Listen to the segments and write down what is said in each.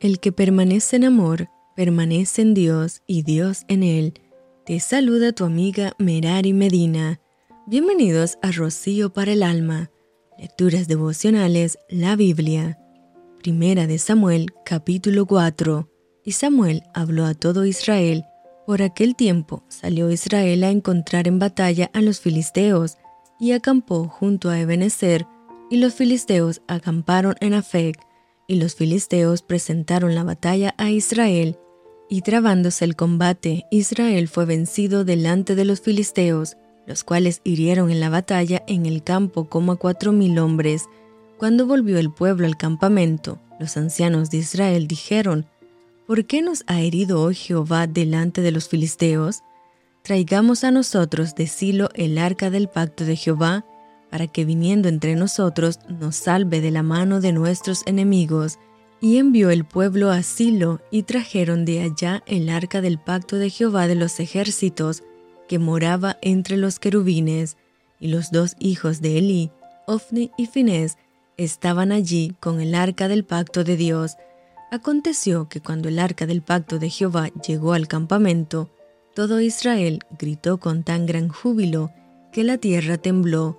El que permanece en amor, permanece en Dios y Dios en él. Te saluda tu amiga Merari Medina. Bienvenidos a Rocío para el Alma. Lecturas devocionales, la Biblia. Primera de Samuel, capítulo 4. Y Samuel habló a todo Israel. Por aquel tiempo salió Israel a encontrar en batalla a los filisteos, y acampó junto a Ebenezer, y los filisteos acamparon en Afec y los filisteos presentaron la batalla a Israel, y trabándose el combate, Israel fue vencido delante de los filisteos, los cuales hirieron en la batalla en el campo como a cuatro mil hombres. Cuando volvió el pueblo al campamento, los ancianos de Israel dijeron, ¿Por qué nos ha herido hoy Jehová delante de los filisteos? Traigamos a nosotros de Silo el arca del pacto de Jehová, para que viniendo entre nosotros nos salve de la mano de nuestros enemigos. Y envió el pueblo a Silo, y trajeron de allá el arca del pacto de Jehová de los ejércitos, que moraba entre los querubines, y los dos hijos de Elí, Ofni y Finés, estaban allí con el arca del pacto de Dios. Aconteció que cuando el arca del pacto de Jehová llegó al campamento, todo Israel gritó con tan gran júbilo que la tierra tembló,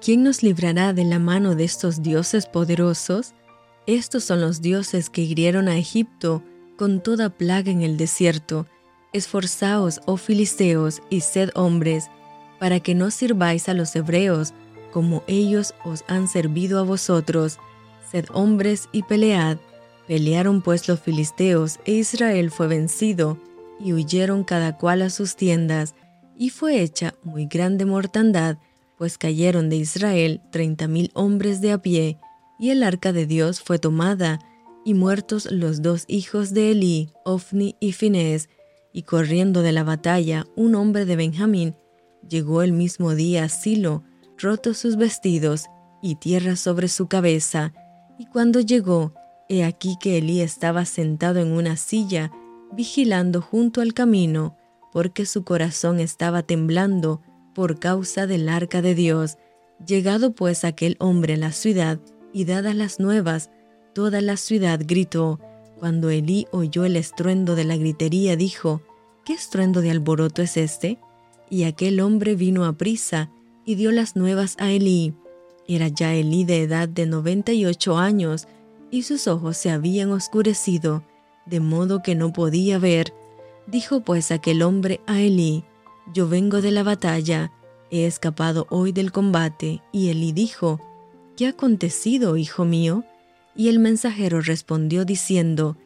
¿quién nos librará de la mano de estos dioses poderosos? Estos son los dioses que hirieron a Egipto con toda plaga en el desierto. Esforzaos, oh filisteos, y sed hombres, para que no sirváis a los hebreos, como ellos os han servido a vosotros. Sed hombres y pelead. Pelearon pues los filisteos, e Israel fue vencido, y huyeron cada cual a sus tiendas, y fue hecha muy grande mortandad, pues cayeron de Israel treinta mil hombres de a pie, y el arca de Dios fue tomada, y muertos los dos hijos de Elí, Ofni y Finés, y corriendo de la batalla un hombre de Benjamín, llegó el mismo día a Silo, rotos sus vestidos y tierra sobre su cabeza, y cuando llegó, he aquí que Elí estaba sentado en una silla, vigilando junto al camino, porque su corazón estaba temblando por causa del arca de Dios. Llegado pues aquel hombre a la ciudad, y dadas las nuevas, toda la ciudad gritó. Cuando Elí oyó el estruendo de la gritería, dijo, ¿Qué estruendo de alboroto es este? Y aquel hombre vino a prisa y dio las nuevas a Elí. Era ya Elí de edad de noventa y ocho años, y sus ojos se habían oscurecido, de modo que no podía ver. Dijo pues aquel hombre a Elí, Yo vengo de la batalla, he escapado hoy del combate. Y Elí dijo, ¿qué ha acontecido, hijo mío? Y el mensajero respondió diciendo,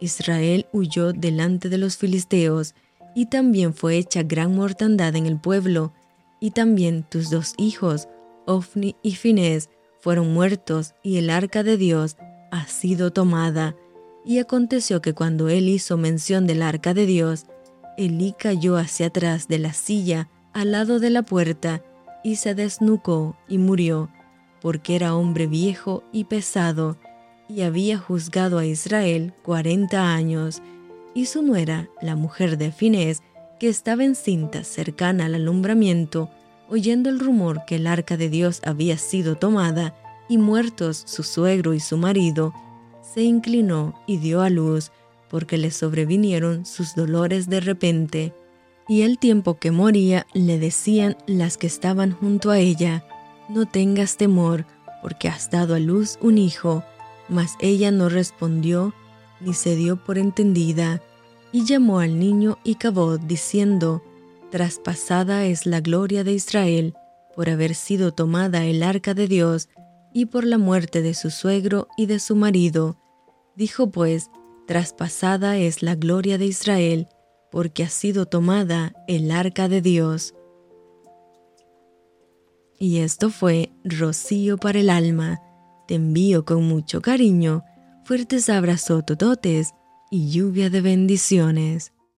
Israel huyó delante de los filisteos, y también fue hecha gran mortandad en el pueblo, y también tus dos hijos, Ofni y Finés, fueron muertos, y el arca de Dios ha sido tomada. Y aconteció que cuando él hizo mención del arca de Dios, Elí cayó hacia atrás de la silla, al lado de la puerta, y se desnucó y murió porque era hombre viejo y pesado, y había juzgado a Israel cuarenta años, y su nuera, la mujer de Finés, que estaba encinta cercana al alumbramiento, oyendo el rumor que el arca de Dios había sido tomada, y muertos su suegro y su marido, se inclinó y dio a luz, porque le sobrevinieron sus dolores de repente. Y el tiempo que moría le decían las que estaban junto a ella, no tengas temor, porque has dado a luz un hijo. Mas ella no respondió, ni se dio por entendida, y llamó al niño Icabod, diciendo, Traspasada es la gloria de Israel, por haber sido tomada el arca de Dios, y por la muerte de su suegro y de su marido. Dijo pues, Traspasada es la gloria de Israel, porque ha sido tomada el arca de Dios. Y esto fue Rocío para el alma. Te envío con mucho cariño, fuertes abrazos tototes y lluvia de bendiciones.